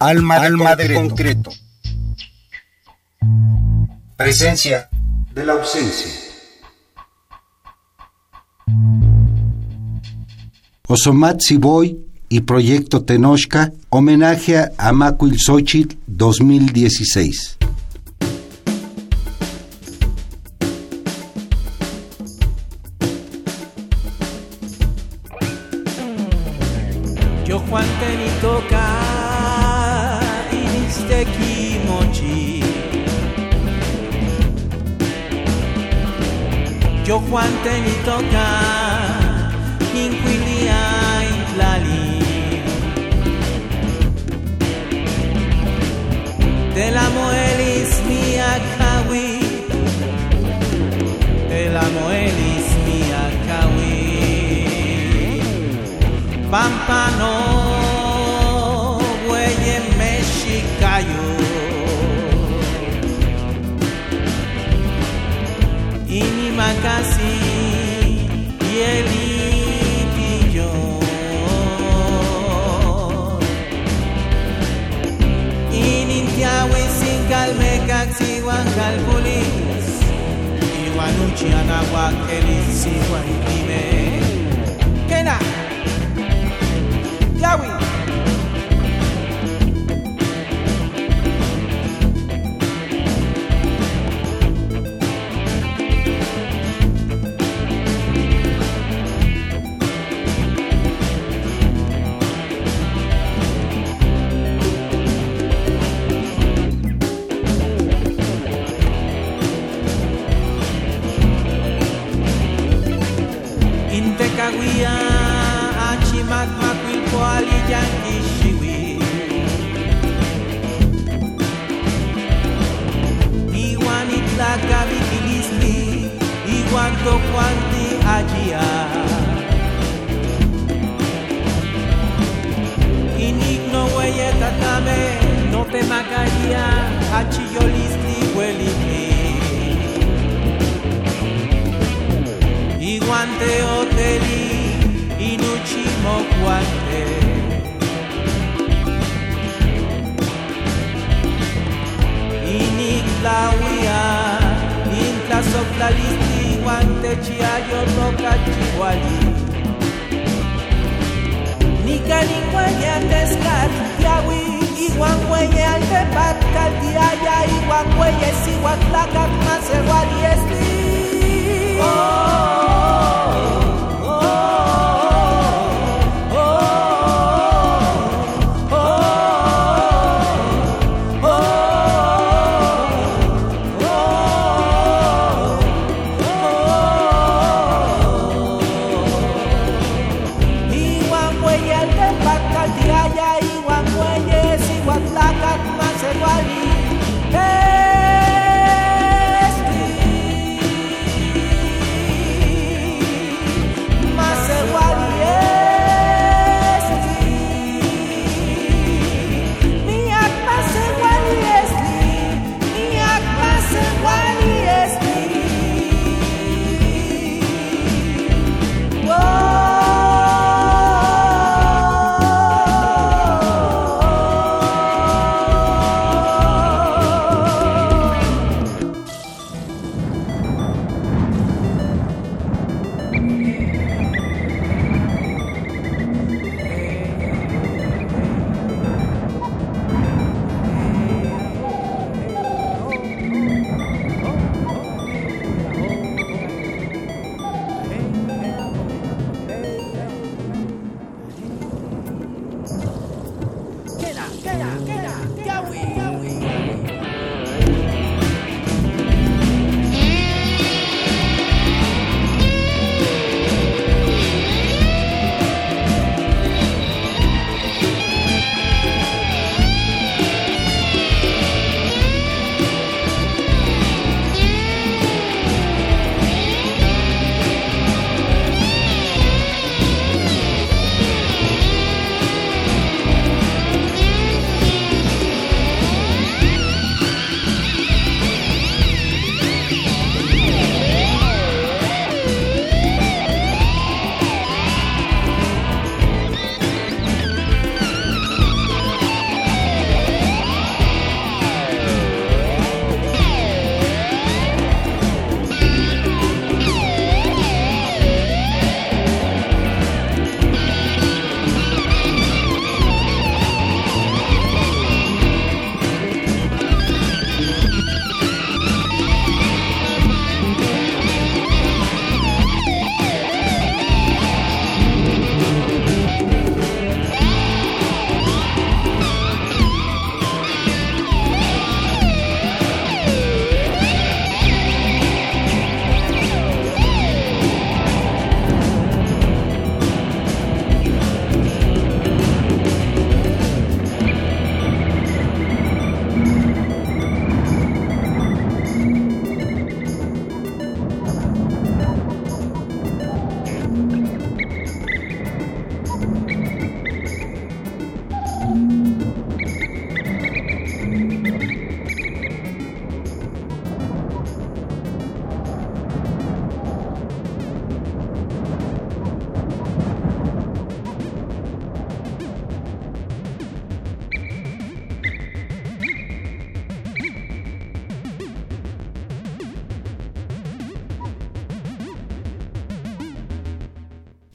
Alma, de, Alma concreto. concreto. Presencia de la ausencia. Osomatsi Boy y Proyecto Tenochca, homenaje a Macuil Xochitl 2016.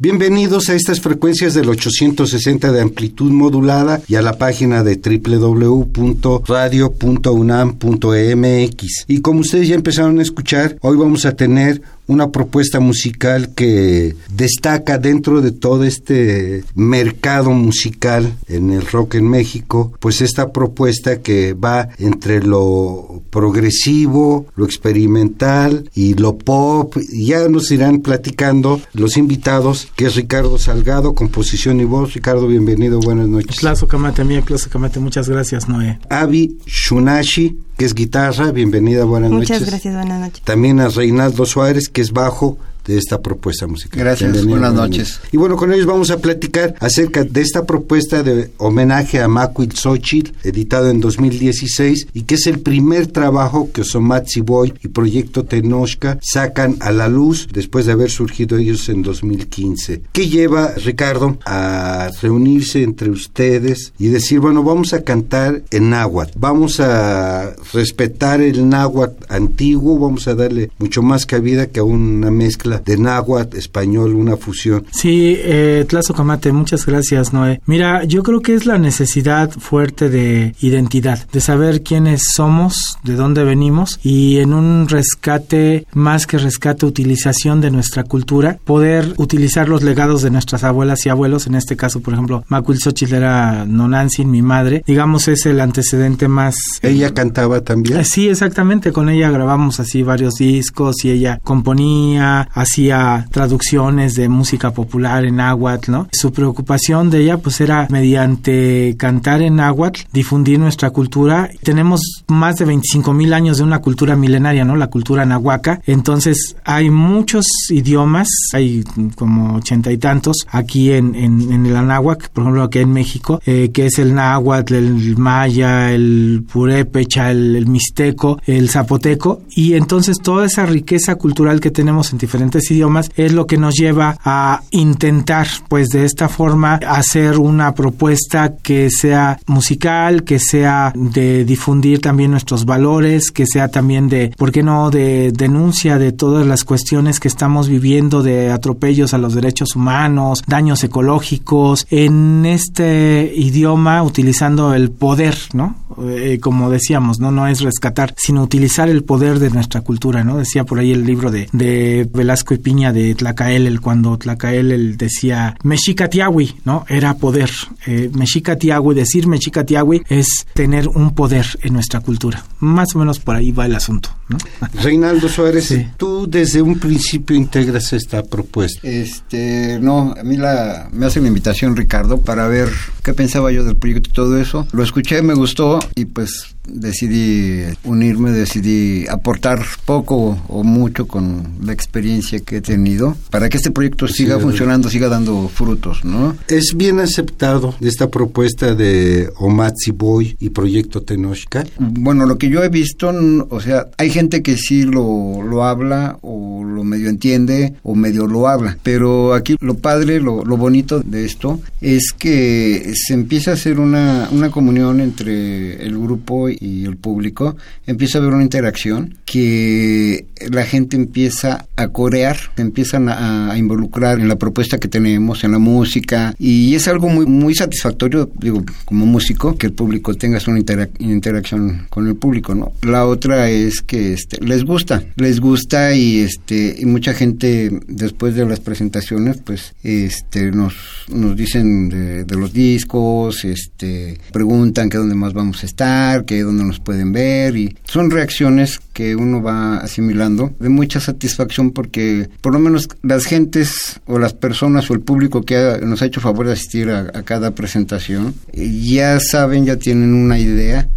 Bienvenidos a estas frecuencias del 860 de amplitud modulada y a la página de www.radio.unam.mx. Y como ustedes ya empezaron a escuchar, hoy vamos a tener una propuesta musical que destaca dentro de todo este mercado musical en el rock en México, pues esta propuesta que va entre lo progresivo, lo experimental y lo pop. Ya nos irán platicando los invitados, que es Ricardo Salgado, composición y voz. Ricardo, bienvenido, buenas noches. Plazo Kamate, mía, Plazo Kamate, muchas gracias, Noé. Avi Shunashi, que es guitarra, bienvenida, buenas Muchas noches. Muchas gracias, buenas noches. También a Reinaldo Suárez, que es bajo de esta propuesta musical. Gracias, Bienvenido, buenas noches. Y bueno, con ellos vamos a platicar acerca de esta propuesta de homenaje a Macuil Xochitl, editado en 2016, y que es el primer trabajo que Osomatzi Boy y Proyecto Tenochca sacan a la luz después de haber surgido ellos en 2015. ¿Qué lleva, Ricardo, a reunirse entre ustedes y decir, bueno, vamos a cantar en náhuatl, vamos a respetar el náhuatl antiguo, vamos a darle mucho más cabida que a una mezcla de náhuatl, español, una fusión. Sí, eh, Tlazo Camate, muchas gracias, Noé. Mira, yo creo que es la necesidad fuerte de identidad, de saber quiénes somos, de dónde venimos y en un rescate, más que rescate, utilización de nuestra cultura, poder utilizar los legados de nuestras abuelas y abuelos, en este caso, por ejemplo, Macuil Xochitl era Nonansin, mi madre, digamos, es el antecedente más... ¿Ella cantaba también? Eh, sí, exactamente, con ella grabamos así varios discos y ella componía, hacía traducciones de música popular en náhuatl, ¿no? Su preocupación de ella pues era mediante cantar en náhuatl difundir nuestra cultura. Tenemos más de 25 mil años de una cultura milenaria, ¿no? La cultura nahuaca. Entonces hay muchos idiomas, hay como ochenta y tantos aquí en, en, en el anáhuac, por ejemplo aquí en México, eh, que es el náhuatl, el maya, el purépecha, el, el mixteco, el zapoteco y entonces toda esa riqueza cultural que tenemos en diferentes idiomas es lo que nos lleva a intentar, pues de esta forma, hacer una propuesta que sea musical, que sea de difundir también nuestros valores, que sea también de, ¿por qué no?, de denuncia de todas las cuestiones que estamos viviendo de atropellos a los derechos humanos, daños ecológicos, en este idioma utilizando el poder, ¿no? Eh, como decíamos, ¿no? No es rescatar, sino utilizar el poder de nuestra cultura, ¿no? Decía por ahí el libro de, de Velasco y Piña de Tlacael, cuando Tlacael él decía Mexicatiahui, ¿no? Era poder. Eh, Mexicatiahui, decir Mexicatiahui es tener un poder en nuestra cultura. Más o menos por ahí va el asunto, ¿no? Reinaldo Suárez, Sí. tú desde un principio integras esta propuesta. Este, no, a mí la, me hace la invitación Ricardo para ver qué pensaba yo del proyecto y todo eso. Lo escuché, me gustó y pues decidí unirme, decidí aportar poco o mucho con la experiencia que he tenido para que este proyecto siga Sí, funcionando, siga dando frutos, ¿no? ¿Es bien aceptado esta propuesta de Omatzi Boy y Proyecto Tenochca? Bueno, lo que yo he visto, o sea, hay gente que sí lo, lo habla o lo medio entiende o medio lo habla, pero aquí lo padre, lo, lo bonito de esto es que se empieza a hacer una, una comunión entre el grupo y el público, empieza a haber una interacción que la gente empieza a corear, empiezan a, involucrar en la propuesta que tenemos, en la música, y es algo muy, muy satisfactorio, digo, como músico, que el público tenga una interac- interacción con el público, ¿no? La otra es que este, les gusta, les gusta y este y mucha gente después de las presentaciones, pues, este, nos, nos dicen de, de los discos, este, preguntan que dónde más vamos a estar, que dónde nos pueden ver, y son reacciones que uno va asimilando de mucha satisfacción porque por lo menos las gentes o las personas o el público que nos ha hecho favor de asistir a, cada presentación eh, ya saben, ya tienen una idea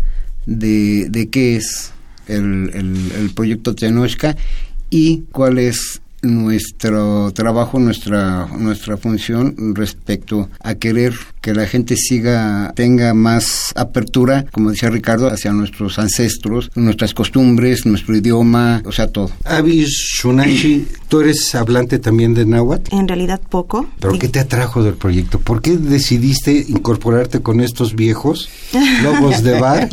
de, de qué es el, el- el proyecto Tenochca y cuál es nuestro trabajo, nuestra, nuestra función respecto a querer que la gente siga, tenga más apertura, como decía Ricardo, hacia nuestros ancestros, nuestras costumbres, nuestro idioma, o sea, todo. Avi Shunashi, ¿tú eres hablante también de náhuatl? En realidad poco. ¿Pero qué te atrajo del proyecto? ¿Por qué decidiste incorporarte con estos viejos lobos de bar?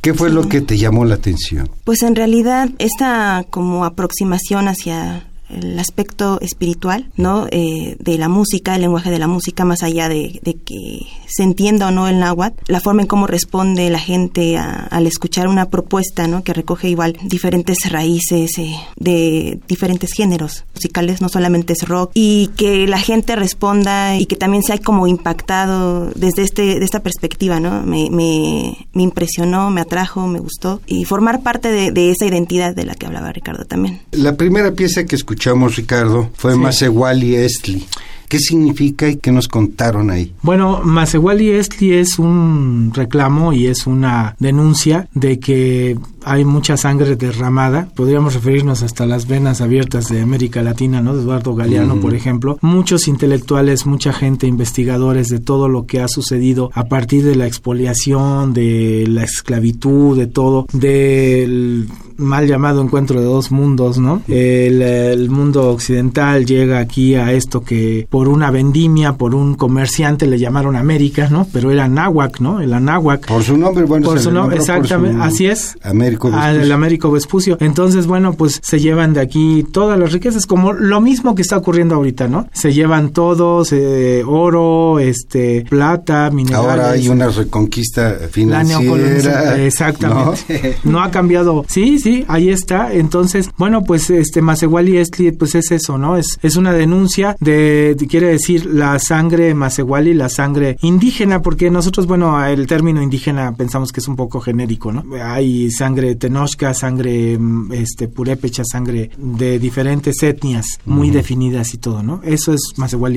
¿Qué fue lo que te llamó la atención? Pues en realidad esta como aproximación hacia el aspecto espiritual, ¿no? Eh, de la música, el lenguaje de la música, más allá de, que se entienda o no el náhuatl, la forma en cómo responde la gente al escuchar una propuesta, ¿no? Que recoge igual diferentes raíces eh, de diferentes géneros musicales, no solamente es rock, y que la gente responda y que también se ha como impactado desde este, de esta perspectiva, ¿no? Me, me, me impresionó, me atrajo, me gustó, y formar parte de, de esa identidad de la que hablaba Ricardo también. La primera pieza que escuchamos, Ricardo, fue sí. Masewali Estli. ¿Qué significa y qué nos contaron ahí? Bueno, Masewali Estli es un reclamo y es una denuncia de que hay mucha sangre derramada. Podríamos referirnos hasta las venas abiertas de América Latina, ¿no? De Eduardo Galeano, por ejemplo. Muchos intelectuales, mucha gente, investigadores de todo lo que ha sucedido a partir de la expoliación, de la esclavitud, de todo, del mal llamado encuentro de dos mundos, ¿no? El, el mundo occidental llega aquí a esto que por una vendimia, por un comerciante le llamaron América, ¿no? Pero era Náhuac, ¿no? El Anáhuac. Por su nombre, bueno, por su nombre, exactamente, su así es. Américo Vespucio. El Américo Vespucio. Entonces, bueno, pues se llevan de aquí todas las riquezas, como lo mismo que está ocurriendo ahorita, ¿no? Se llevan todos, eh, oro, este, plata, minerales. Ahora hay una reconquista financiera. Exactamente. ¿no? ¿no? ha cambiado. Sí, sí, ahí está. Entonces, bueno, pues este Masewali Estli, pues es eso, ¿no? Es, es una denuncia de, de, quiere decir la sangre Masewali, la sangre indígena, porque nosotros, bueno, el término indígena pensamos que es un poco genérico, ¿no? Hay sangre tenochca, sangre este purépecha, sangre de diferentes etnias muy uh -huh. definidas y todo, ¿no? Eso es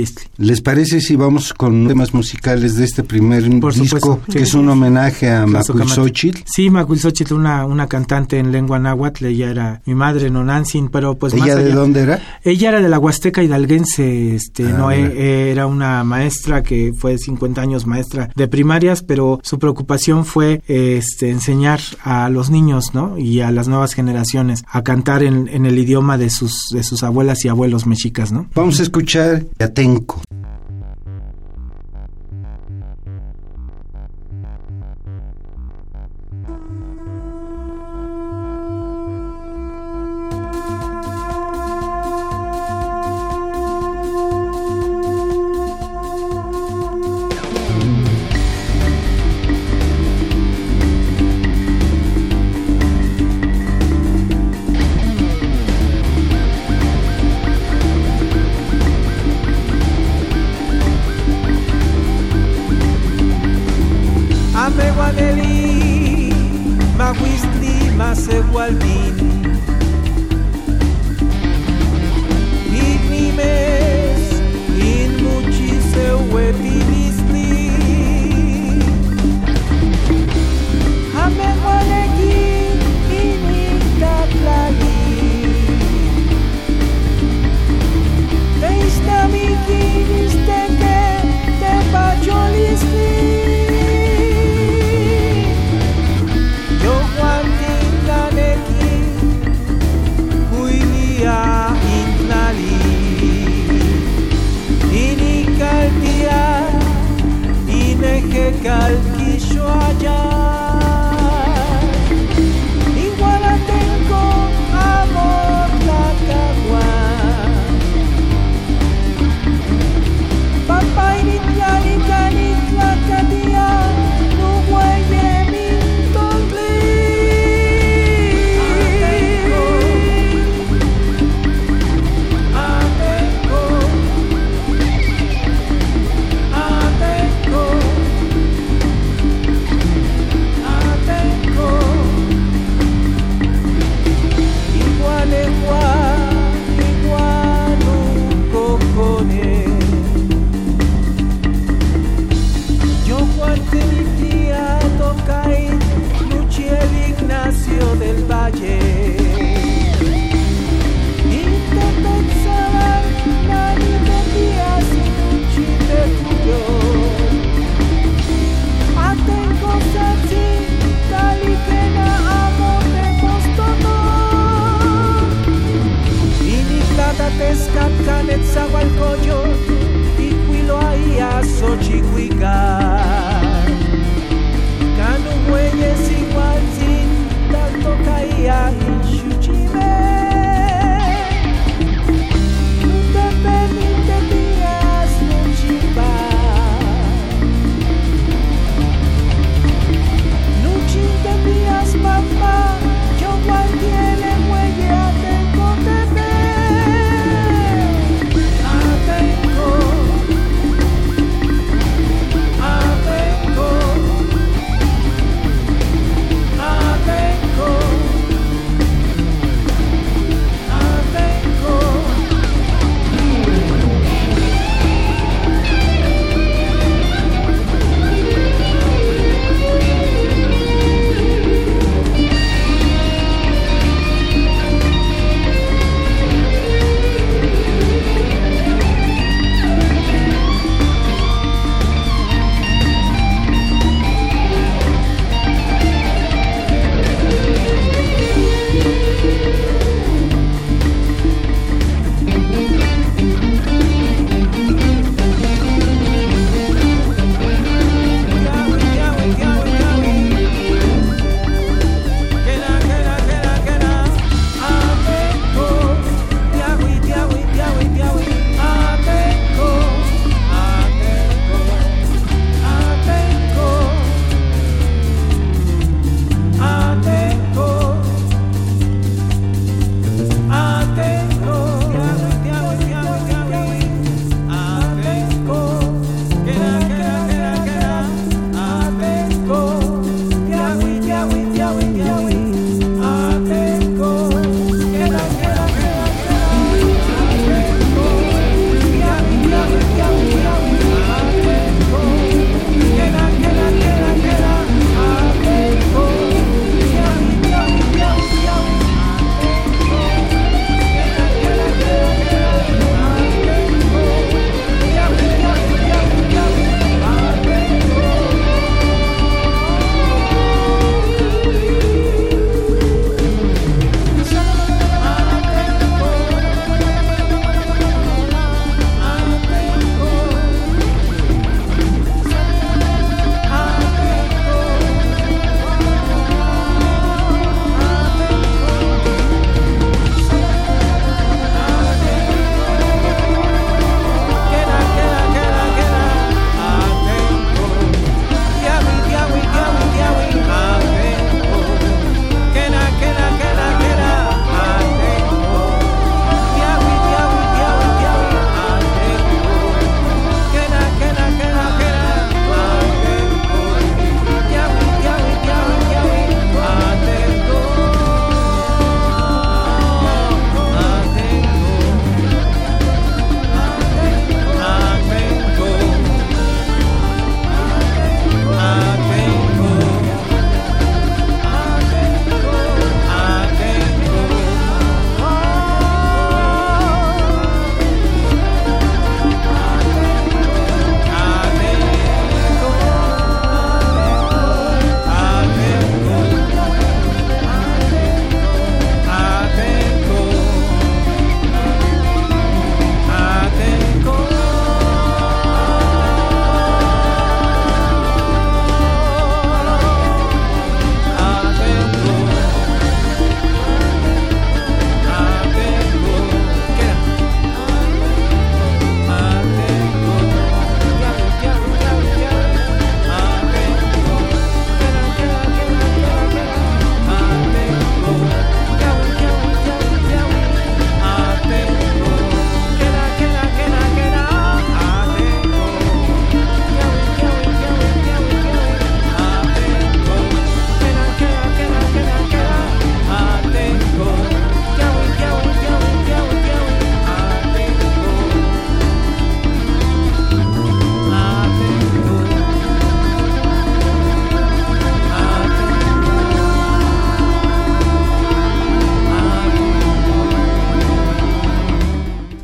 Estli. ¿Les parece si vamos con temas musicales de este primer Por disco, supuesto, que sí. es un homenaje a Macuilxóchitl? Sí, Macuilxóchitl, una, una cantante en lengua náhuatl, ella era mi madre, Nonantzin, pero pues ¿Ella más allá, de dónde era? Ella era de la Huasteca Hidalguense, este, Ah, no mira. eh, era una maestra que fue 50 años maestra de primarias, pero su preocupación fue este, enseñar a los niños, ¿no? Y a las nuevas generaciones a cantar en, en el idioma de sus, de sus abuelas y abuelos mexicas, ¿no? Vamos a escuchar Yatenco.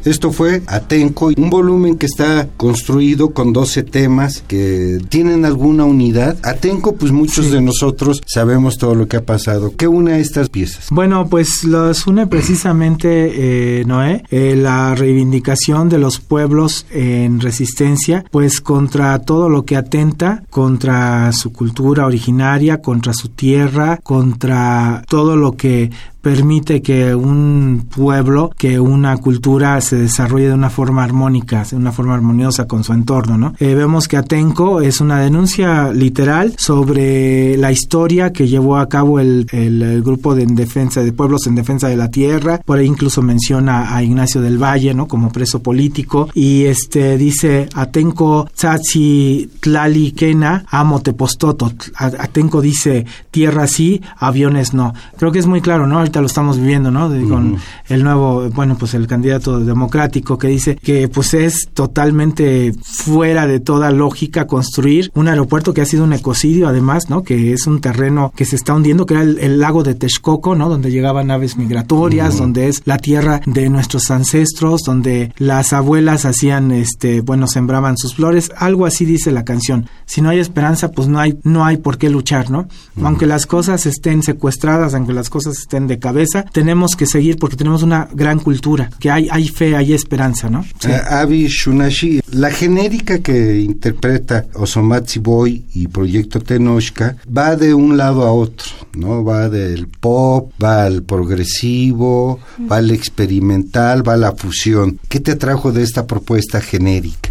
Esto fue Atenco, un volumen que está construido con 12 temas que tienen alguna unidad. Atenco, pues muchos de nosotros sabemos todo lo que ha pasado. ¿Qué une a estas piezas? Bueno, pues los une precisamente, eh, Noé, eh, la reivindicación de los pueblos en resistencia, pues contra todo lo que atenta contra su cultura originaria, contra su tierra, contra todo lo que permite que un pueblo, que una cultura se desarrolle de una forma armónica, de una forma armoniosa con su entorno, ¿no? Eh, vemos que Atenco es una denuncia literal sobre la historia que llevó a cabo el, el, grupo de defensa de pueblos en defensa de la tierra, por ahí incluso menciona a Ignacio del Valle, ¿no? Como preso político y este dice Atenco Tzachi Tlali Kena Amo Tepostoto. Atenco dice tierra sí, aviones no. Creo que es muy claro, ¿no? Lo estamos viviendo, ¿no? con el nuevo, bueno, pues el candidato democrático que dice que pues es totalmente fuera de toda lógica construir un aeropuerto que ha sido un ecocidio además, ¿no? Que es un terreno que se está hundiendo, que era el, lago de Texcoco, ¿no? Donde llegaban aves migratorias, donde es la tierra de nuestros ancestros, donde las abuelas hacían, este, bueno, sembraban sus flores, algo así dice la canción. Si no hay esperanza, pues no hay, no hay por qué luchar, ¿no? Aunque las cosas estén secuestradas, aunque las cosas estén de cabeza, tenemos que seguir porque tenemos una gran cultura, que hay, hay fe, hay esperanza, ¿no? Sí. Avi Shunashi, la genérica que interpreta Osomatsi Boy y Proyecto Tenochca va de un lado a otro, ¿no? Va del pop, va al progresivo, va al experimental, va a la fusión. ¿Qué te atrajo de esta propuesta genérica?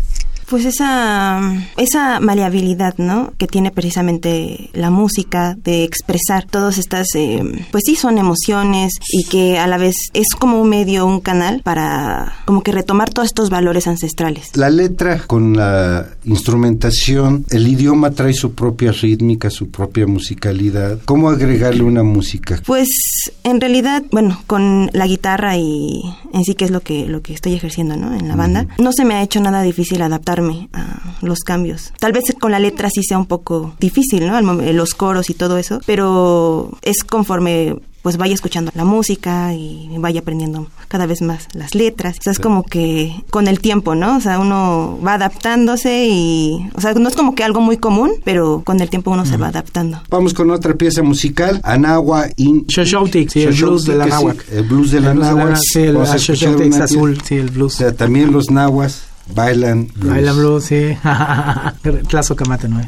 Pues esa, esa maleabilidad, ¿no? Que tiene precisamente la música de expresar todas estas, eh, pues sí, son emociones y que a la vez es como un medio, un canal para como que retomar todos estos valores ancestrales. La letra con la instrumentación, el idioma trae su propia rítmica, su propia musicalidad. ¿Cómo agregarle una música? Pues en realidad, bueno, con la guitarra y en sí que es lo que, lo que estoy ejerciendo, ¿no? En la banda, no se me ha hecho nada difícil adaptar a los cambios. Tal vez con la letra sí sea un poco difícil, ¿no? Los coros y todo eso, pero es conforme pues vaya escuchando la música y vaya aprendiendo cada vez más las letras. O sea, es como que con el tiempo, ¿no? O sea, uno va adaptándose y, o sea, no es como que algo muy común, pero con el tiempo uno se va adaptando. Vamos con otra pieza musical, Anagua in... Shoshautik, sí, el blues de la náhuatl. El blues de la náhuatl. Sí, el azul, sí, el blues. O sea, también los nahuas Bailan blues. Bailan blues, sí. Claso Camate, ¿no?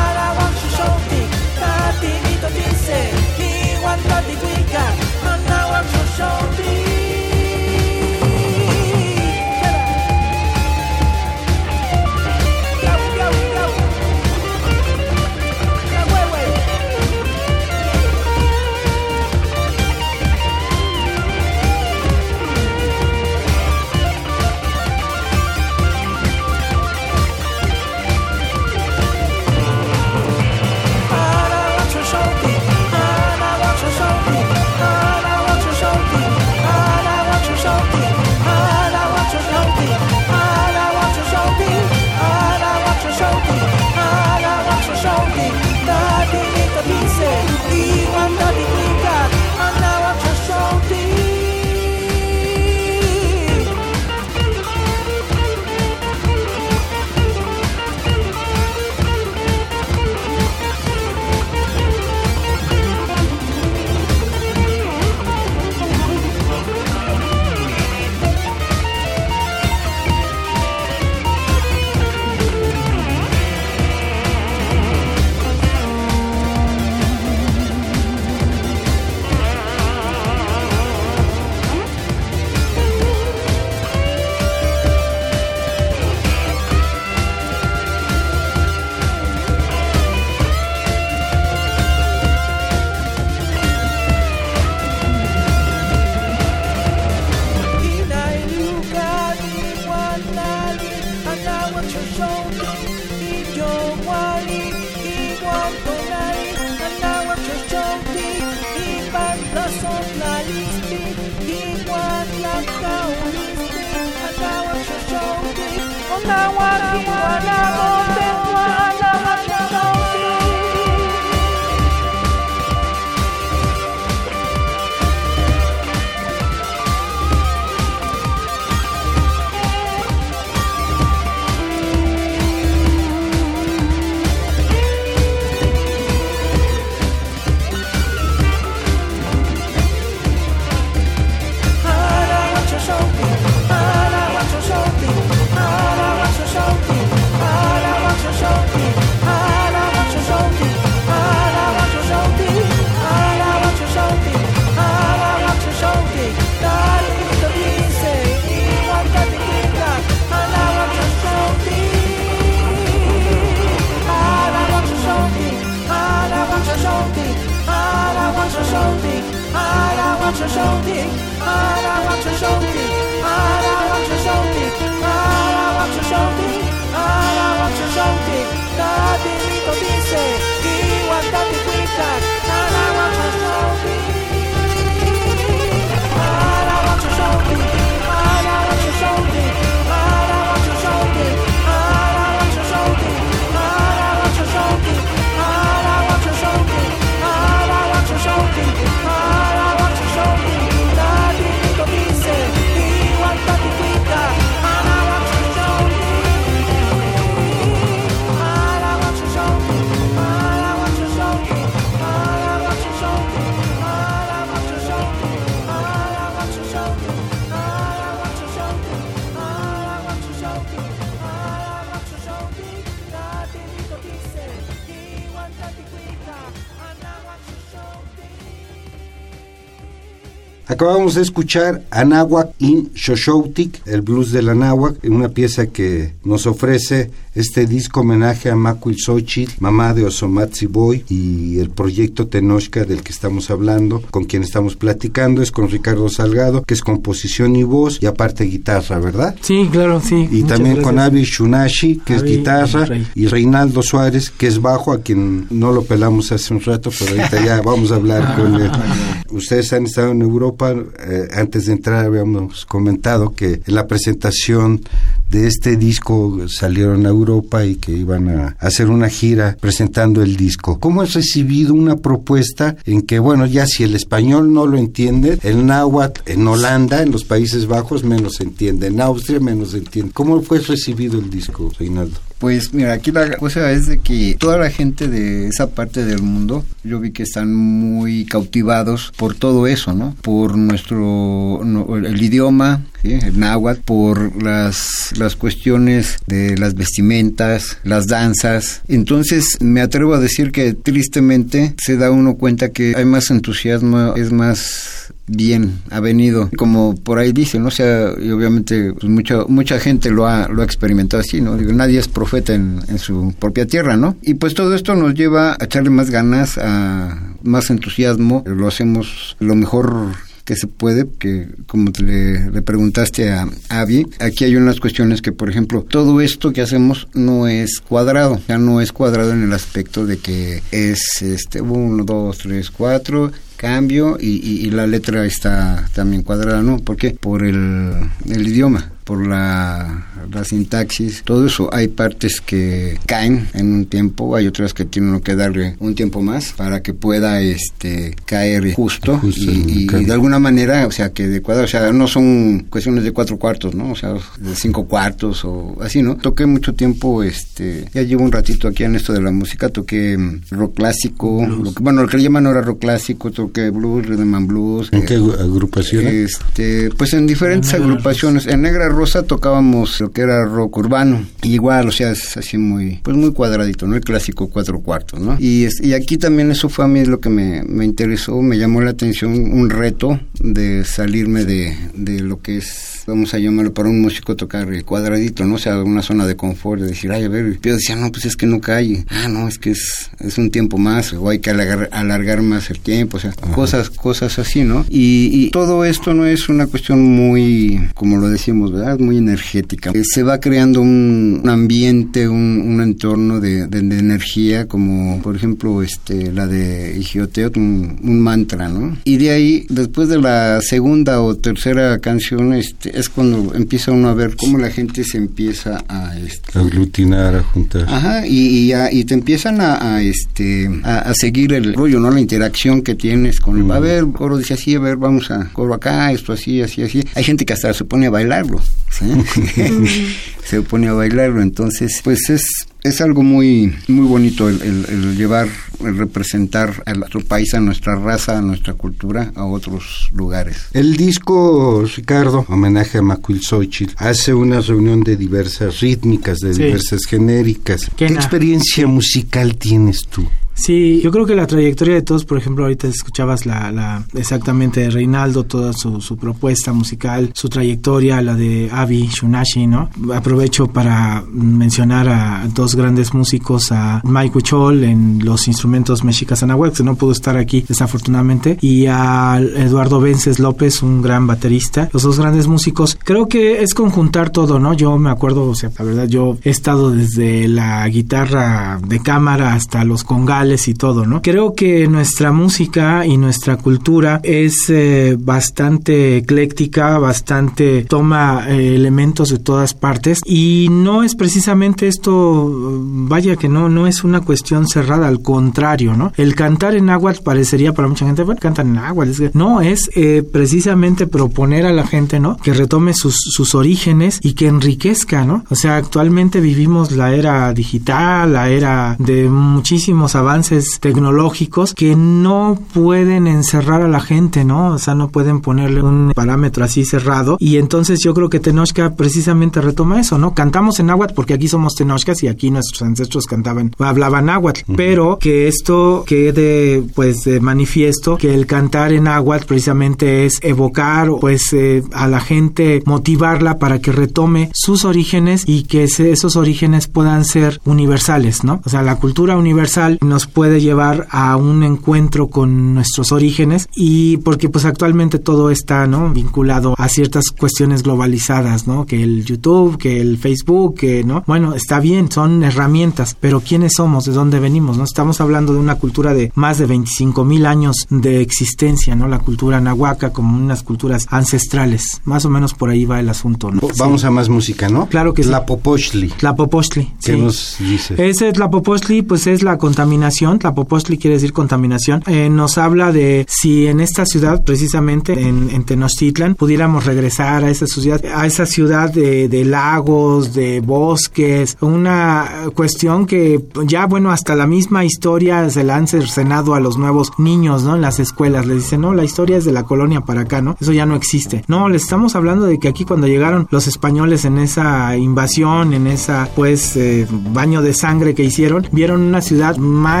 Acabamos de escuchar Anáhuac in Xoxoutic, el blues de la Anáhuac, una pieza que nos ofrece este disco homenaje a Macuil Xochitl, mamá de Osomatzi Boy, y el proyecto Tenochca del que estamos hablando, con quien estamos platicando, es con Ricardo Salgado, que es composición y voz, y aparte guitarra, ¿verdad? Sí, claro, sí. Y también con. Avi Shunashi, que es guitarra, Rey. y Reinaldo Suárez, que es bajo, a quien no lo pelamos hace un rato, pero ahorita ya vamos a hablar con él. Ustedes han estado en Europa Eh, antes de entrar habíamos comentado que en la presentación de este disco salieron a Europa y que iban a hacer una gira presentando el disco. ¿Cómo has recibido una propuesta en que, bueno, ya si el español no lo entiende, el náhuatl en Holanda, en los Países Bajos, menos entiende, en Austria menos entiende? ¿Cómo fue recibido el disco, Reinaldo? Pues mira, aquí la cosa es de que toda la gente de esa parte del mundo, yo vi que están muy cautivados por todo eso, ¿no? Por nuestro, no, el idioma, ¿sí? el náhuatl, por las, las cuestiones de las vestimentas, las danzas. Entonces me atrevo a decir que tristemente se da uno cuenta que hay más entusiasmo, es más bien ha venido como por ahí dicen ¿no? o sea y obviamente pues, mucha mucha gente lo ha lo ha experimentado así no digo nadie es profeta en, su propia tierra no y pues todo esto nos lleva a echarle más ganas a más entusiasmo. Lo hacemos lo mejor que se puede, que como te le, le, preguntaste a Avi, aquí hay unas cuestiones que, por ejemplo, todo esto que hacemos no es cuadrado, ya no es cuadrado en el aspecto de que es este uno, dos, tres, cuatro cambio y, y, y, la letra está también cuadrada, ¿no? ¿Por qué? Por el, el idioma, por la, la, sintaxis, todo eso. Hay partes que caen en un tiempo, hay otras que tienen que darle un tiempo más para que pueda este caer justo, justo y, y, de alguna manera, o sea, que de o sea, no son cuestiones de cuatro cuartos, ¿no? O sea, de cinco cuartos o así, ¿no? Toqué mucho tiempo, este, ya llevo un ratito aquí en esto de la música, toqué rock clásico, lo que, bueno, lo que le llaman ahora rock clásico, toqué blues, rhythm and blues. ¿En eh, qué agrupaciones? Este, pues en diferentes en agrupaciones. En Negra Rosa tocábamos lo que era rock urbano. Y igual, o sea, es así muy, pues muy cuadradito, ¿no? El clásico cuatro cuartos, ¿no? Y, es, y aquí también eso fue a mí lo que me, me interesó, me llamó la atención, un reto de salirme de, de lo que es, vamos a llamarlo para un músico tocar cuadradito, ¿no? O sea, una zona de confort, de decir, ay, a ver, yo decía, no, pues es que no cae. Ah, no, es que es, es un tiempo más, o hay que alargar, alargar más el tiempo, o sea, Ajá. cosas, cosas así, ¿no? Y, y, todo esto no es una cuestión muy, como lo decimos, ¿verdad? Muy energética. Se va creando un, un ambiente, un, un entorno de, de, de, energía, como por ejemplo este la de Igioteot, un, un mantra, ¿no? Y de ahí, después de la segunda o tercera canción, este, es cuando empieza uno a ver cómo la gente se empieza a este, aglutinar, a juntar. Ajá, y, y, y te empiezan a, a este a, a, seguir el rollo, ¿no? La interacción que tienes con el, mm. a ver, coro dice así, a ver, vamos a coro acá, esto así, así, así. Hay gente que hasta se pone a bailarlo, ¿sí? se pone a bailarlo, entonces, pues es es algo muy muy bonito el, el, el, llevar, el representar a nuestro país, a nuestra raza, a nuestra cultura, a otros lugares. El disco, Ricardo, homenaje a Macuilxóchitl, hace una reunión de diversas rítmicas, de sí. diversas genéricas. ¿Qué, ¿Qué experiencia musical tienes tú? Sí, yo creo que la trayectoria de todos, por ejemplo, ahorita escuchabas la, la exactamente de Reinaldo, toda su, propuesta musical, su trayectoria, la de Avi Shunashi, ¿no? Aprovecho para mencionar a dos grandes músicos, a Mike Huichol en los instrumentos mexicas anahuac, que no pudo estar aquí desafortunadamente, y a Eduardo Vences López, un gran baterista, los dos grandes músicos. Creo que es conjuntar todo, ¿no? Yo me acuerdo, o sea, la verdad, yo he estado desde la guitarra de cámara hasta los congales y todo, ¿no? Creo que nuestra música y nuestra cultura es eh, bastante ecléctica, bastante toma eh, elementos de todas partes y no es precisamente esto, vaya que no, no es una cuestión cerrada, al contrario, ¿no? El cantar en agua parecería para mucha gente, bueno, cantan en agua, es que, no, es eh, precisamente proponer a la gente, ¿no? Que retome sus, sus orígenes y que enriquezca, ¿no? O sea, actualmente vivimos la era digital, la era de muchísimos avances avances tecnológicos que no pueden encerrar a la gente, ¿no? O sea, no pueden ponerle un parámetro así cerrado. Y entonces yo creo que Tenochca precisamente retoma eso, ¿no? Cantamos en náhuatl porque aquí somos tenochcas y aquí nuestros ancestros cantaban, hablaban náhuatl, uh -huh. pero que esto quede pues de manifiesto que el cantar en náhuatl precisamente es evocar pues eh, a la gente, motivarla para que retome sus orígenes y que ese, esos orígenes puedan ser universales, ¿no? O sea, la cultura universal nos nos puede llevar a un encuentro con nuestros orígenes y porque pues actualmente todo está, ¿no? vinculado a ciertas cuestiones globalizadas, ¿no? Que el YouTube, que el Facebook, que, ¿no? Bueno, está bien, son herramientas, pero ¿quiénes somos? ¿De dónde venimos? ¿No? Estamos hablando de una cultura de más de 25 mil años de existencia, ¿no? La cultura nahuaca como unas culturas ancestrales. Más o menos por ahí va el asunto, ¿no? Vamos a más música, ¿no? Claro que sí. La Popochli. La Popochli. ¿Qué nos dice? Ese es la Popochli, pues es la contaminación. La Popochli quiere decir contaminación. Eh, nos habla de si en esta ciudad, precisamente en, en Tenochtitlan, pudiéramos regresar a esa ciudad, a esa ciudad de, de lagos, de bosques, una cuestión que ya, bueno, hasta la misma historia se la han cercenado a los nuevos niños, ¿no? En las escuelas les dicen, no, la historia es de la colonia para acá, ¿no? Eso ya no existe. No, les estamos hablando de que aquí cuando llegaron los españoles en esa invasión, en esa, pues, eh, baño de sangre que hicieron, vieron una ciudad más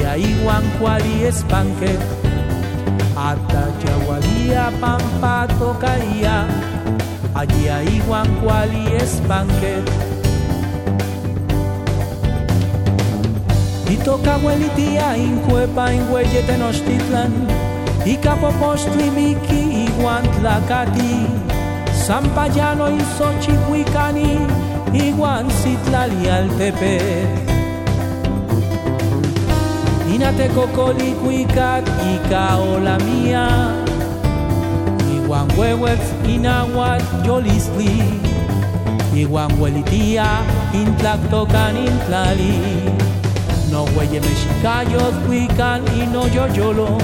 allí iguan cuali espanque. Hasta Chagualía, Pampa, Tocaía, allí hay Guancuali, Espanque. Y toca abuelitía, Incuepa, en Huelle, Tenochtitlan, y Capopostli, Miki, y Guantlacati, Sampayano, y Xochihuicani, y Guancitlali, Altepet. Inate kokoli kuikat ika ola mia Iwan wewek inawat yolisli Iwan welitia intlak tokan intlali. No hueye mexicayot kuikan y no yoyolo.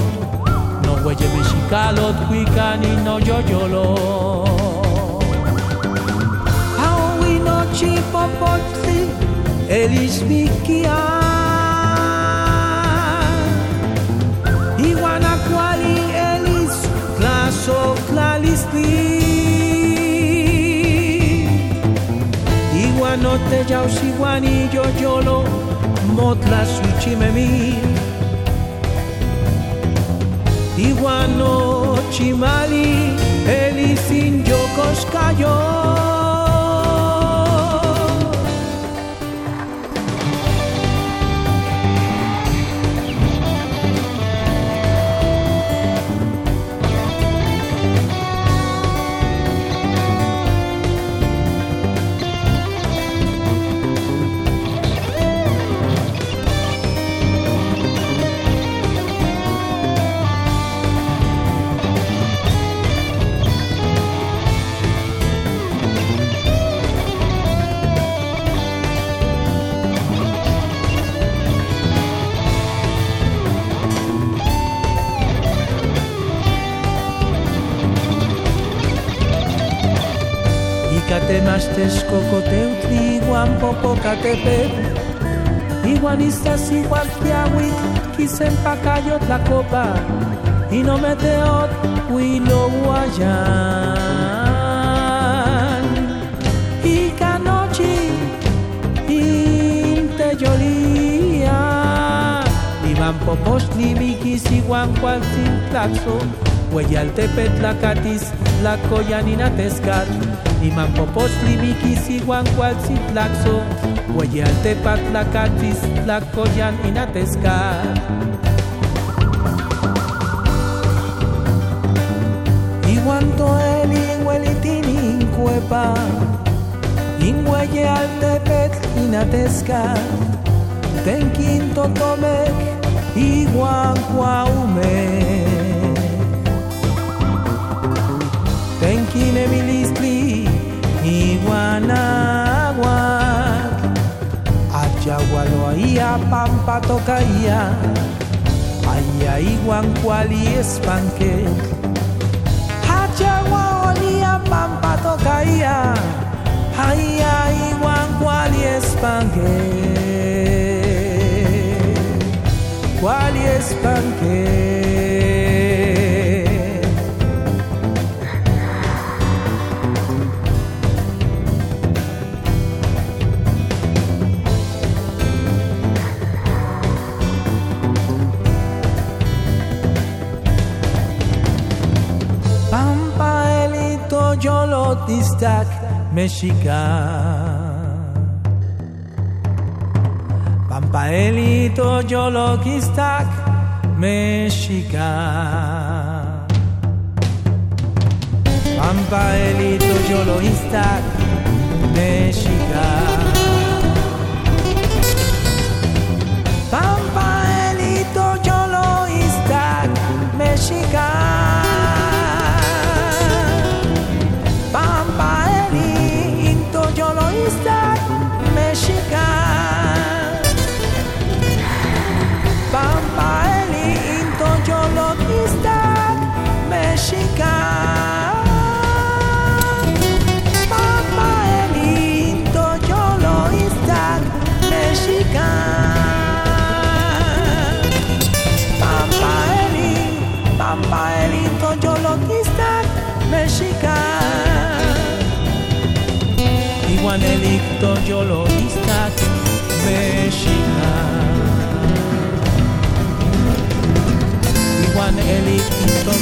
No hueye mexicalot kuikan y no yoyolo. Aoi no chipopotli elismikia Iguanacuali elis claso clalisli Iguanote yausiguani yo yolo motla suchimemi Iguano chimali elisin yokos cayó Catemastes cocoteutli iguan popocatepet Iguanistas igual tiahui quisen pacayot la copa Y no meteot huilo guayan Y canochi inteyolía Iban popostli mikis iguan cual sin tlaxo Hueyaltepet la catis la coyanina tescat Iman popostli mikis iguan cual sin tlaxo Hueyaltepat la catis la coyan inatescat Iguanto el inhuelitini incuepa Inhueye altepet inatescat Tenquinto tomek iguan cuaumek Tenkine milistli iguanaguac Achagualoía pampa tocaía. Aya iguan cuali espanque. Achagualoía pampa tocaía. Aya iguan cuali espanque. Quali espanche. Mexican. Pampaelito Yolokistak Mexica Pampaelito Yoloistak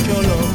yo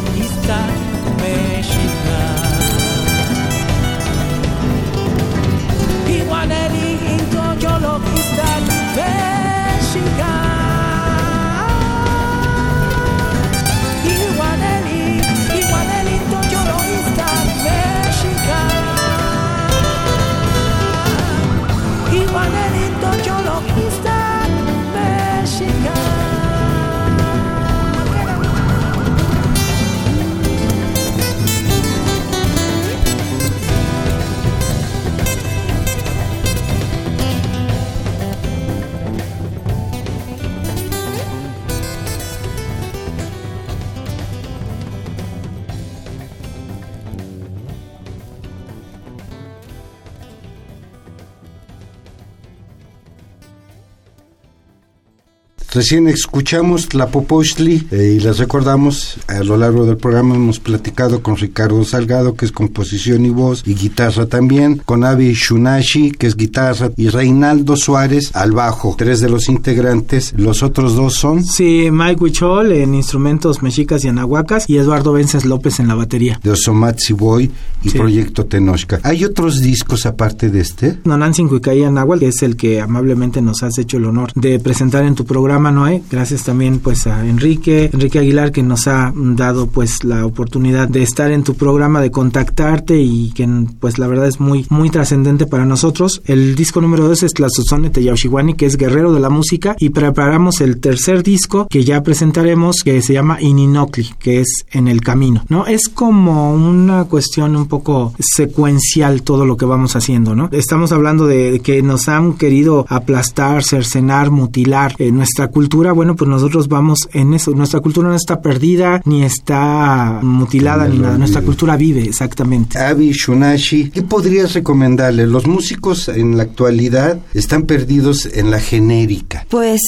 Recién escuchamos la Popochtli eh, y les recordamos, a lo largo del programa hemos platicado con Ricardo Salgado, que es composición y voz, y guitarra también, con Avi Shunashi, que es guitarra, y Reinaldo Suárez al bajo, tres de los integrantes, los otros dos son Sí, Mike Huichol en instrumentos mexicas y anahuacas y Eduardo Vences López en la batería. de Osomatzi Boy y Sí. Proyecto Tenochca. ¿Hay otros discos aparte de este? Nonantzin Cuicaya Nahual, que es el que amablemente nos has hecho el honor de presentar en tu programa, Noé. Gracias también pues a Enrique, Enrique Aguilar, que nos ha dado pues la oportunidad de estar en tu programa, de contactarte y que pues la verdad es muy, muy trascendente para nosotros. El disco número dos es Tlazozone Teyauxihuani, que es Guerrero de la Música, y preparamos el tercer disco que ya presentaremos, que se llama Ininocli, que es En el Camino, ¿no? Es como una cuestión un poco secuencial todo lo que vamos haciendo, ¿no? Estamos hablando de que nos han querido aplastar, cercenar, mutilar eh, nuestra cultura. Bueno, pues nosotros vamos en eso. Nuestra cultura no está perdida, ni está mutilada, ni nada. Nuestra cultura vive, exactamente. Avi Shunashi, ¿qué podrías recomendarle? Los músicos en la actualidad están perdidos en la genérica. Pues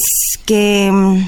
que mm,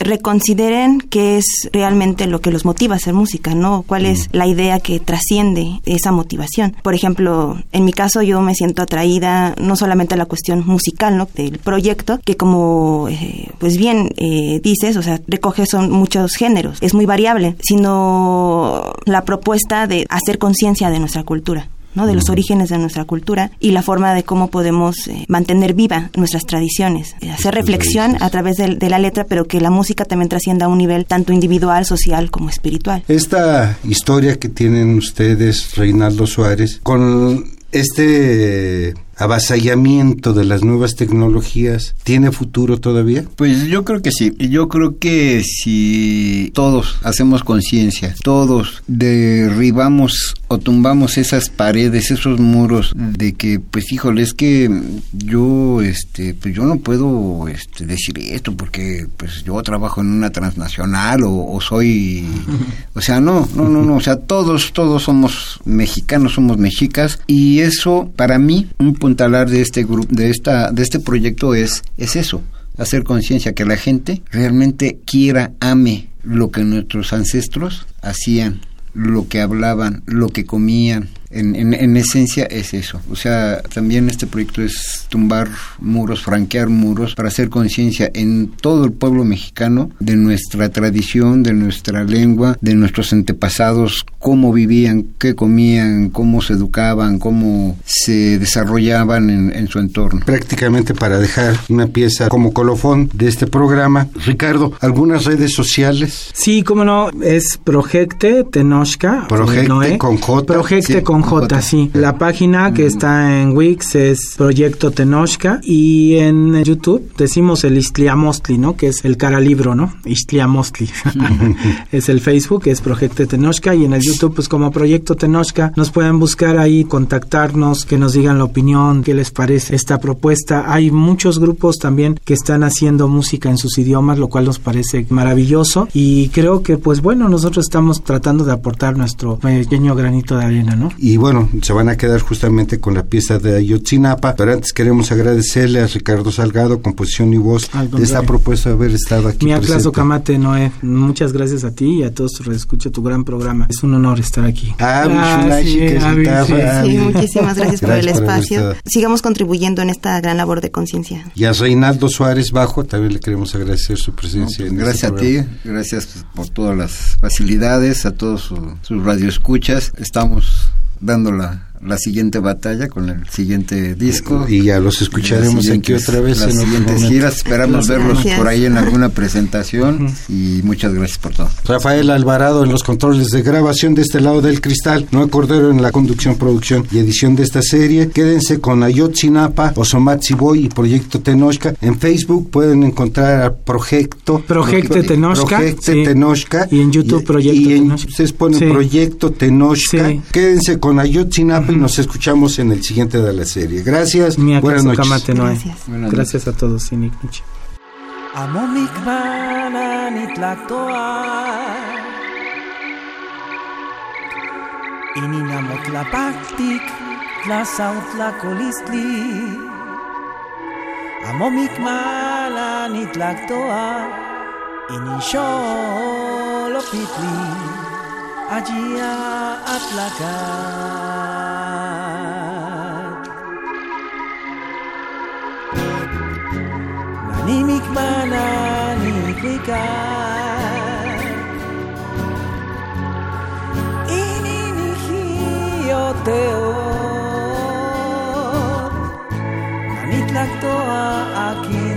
reconsideren qué es realmente lo que los motiva a hacer música, ¿no? ¿Cuál es la idea que trasciende esa motivación? Por ejemplo, en mi caso yo me siento atraída no solamente a la cuestión musical, ¿no? Del proyecto, que como eh, pues bien eh, dices, o sea, recoge son muchos géneros, es muy variable, sino la propuesta de hacer conciencia de nuestra cultura. ¿No? de los orígenes de nuestra cultura y la forma de cómo podemos eh, mantener viva nuestras tradiciones, eh, hacer reflexión a través de, de la letra, pero que la música también trascienda a un nivel tanto individual, social como espiritual. Esta historia que tienen ustedes, Reinaldo Suárez, con este avasallamiento de las nuevas tecnologías, ¿tiene futuro todavía? Pues yo creo que sí. Yo creo que si todos hacemos conciencia, todos derribamos o tumbamos esas paredes, esos muros de que, pues híjole, es que yo, este, pues yo no puedo este, decir esto porque, pues yo trabajo en una transnacional o, o soy, o sea, no, no, no, no, o sea, todos, todos somos mexicanos, somos mexicas y eso, para mí, un puntalar de este grupo, de esta, de este proyecto es, es eso hacer conciencia, que la gente realmente quiera, ame lo que nuestros ancestros hacían, lo que hablaban, lo que comían, en, en, en, esencia es eso. O sea, también este proyecto es tumbar muros, franquear muros para hacer conciencia en todo el pueblo mexicano de nuestra tradición, de nuestra lengua, de nuestros antepasados, cómo vivían, qué comían, cómo se educaban, cómo se desarrollaban en, en su entorno. Prácticamente para dejar una pieza como colofón de este programa. Ricardo, ¿algunas redes sociales? Sí, cómo no, es Projecte Tenochca. Projecte Noé. con J. Projecte sí. con J, J, sí. La página que está en Wix es Proyecto Tenochca y en YouTube decimos el Istliamostli, ¿no? Que es el cara libro, ¿no? Istliamostli. es el Facebook, es Proyecto Tenochca y en el YouTube, pues como Proyecto Tenochca, nos pueden buscar ahí, contactarnos, que nos digan la opinión, qué les parece esta propuesta. Hay muchos grupos también que están haciendo música en sus idiomas, lo cual nos parece maravilloso y creo que, pues bueno, nosotros estamos tratando de aportar nuestro pequeño granito de arena, ¿no? Y bueno, se van a quedar justamente con la pieza de Ayotzinapa, pero antes queremos agradecerle a Ricardo Salgado, composición y voz, de esta propuesta de haber estado aquí. Mi aplazo Camate, Noé, muchas gracias a ti y a todos los escucha tu gran programa. Es un honor estar aquí. Ah, ah sí, que ah, sí, sí, muchísimas gracias, por el espacio. Sigamos contribuyendo en esta gran labor de conciencia. Y a Reinaldo Suárez Bajo también le queremos agradecer su presencia. No, pues, gracias este a ti, gracias por todas las facilidades, a todos sus su radioescuchas. Estamos dando la, siguiente batalla con el siguiente disco. Y ya los escucharemos aquí otra vez. Las en siguientes giras, esperamos verlos por ahí en alguna presentación y muchas gracias por todo. Rafael Alvarado en los controles de grabación de este lado del cristal, Noé Cordero en la conducción, producción y edición de esta serie. Quédense con Ayotzinapa, Osomatzi Boy y Proyecto Tenochca. En Facebook pueden encontrar a Proyecto Proyecto Tenochca, Proyecto sí. Tenochca y en YouTube Proyecto y, y en, Ustedes ponen sí. Proyecto Tenochca. Sí. Quédense con Ayotzinapa y nos escuchamos en el siguiente de la serie. Gracias. Mi Buenas noches. Kamate, no Gracias. Buenas Gracias noches. a todos, Sinik Nietzsche. Amomikmana nitlaktoa Nanimik mananikikat. Ininihioteot. Nanitlactoa akin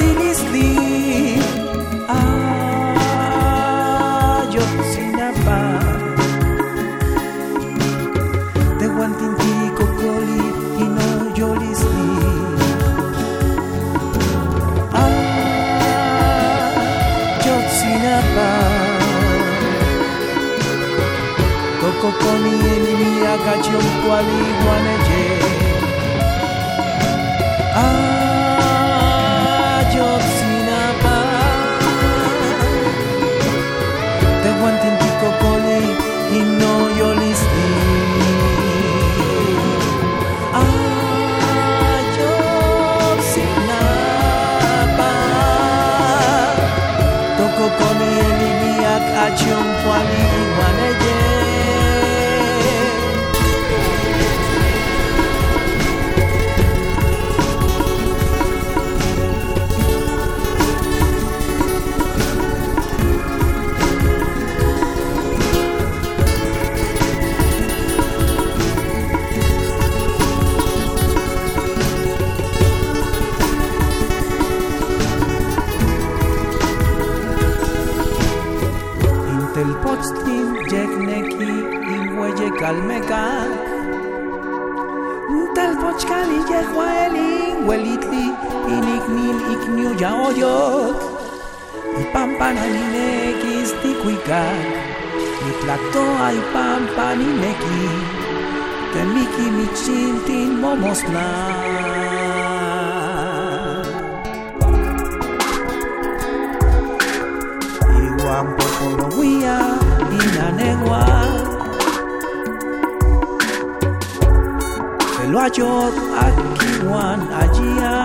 Kokokoni enimia kachion kuali guaneye. Ayotzinapa. Tehuantintli kokoli. Ayotzinapa. Toko achion kwali iwaneye. Almekak Tal pochkali yehuelin Huelitli iniknin ikniu ya oyot Ipampananinekis tikuikak Nitlakto ay pampanineki Temiki michintin momosna. Iwan popolowia Peluachot akiwan ajia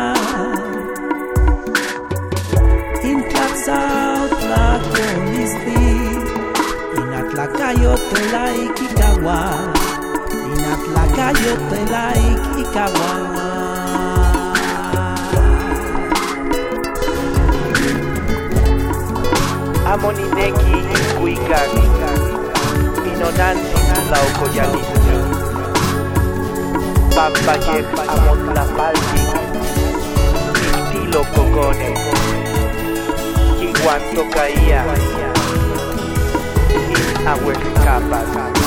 Intlaxao tlacolisti Inatlacayo telaik ikawa Inatlacayo telaik ikawa Amonineki ikuikan Inonansi laukoyalisni Pampayek amotlapalti Iktilo kokone Iguanto caía. In ahuecapas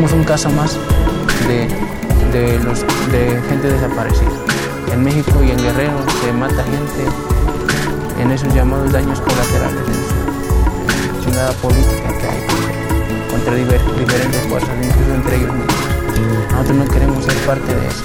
somos un caso más de, de, los, de gente desaparecida. En México y en Guerrero se mata gente en esos llamados daños colaterales, en esa chingada política que hay contra diferentes fuerzas, incluso entre ellos mismos. Nosotros no queremos ser parte de eso.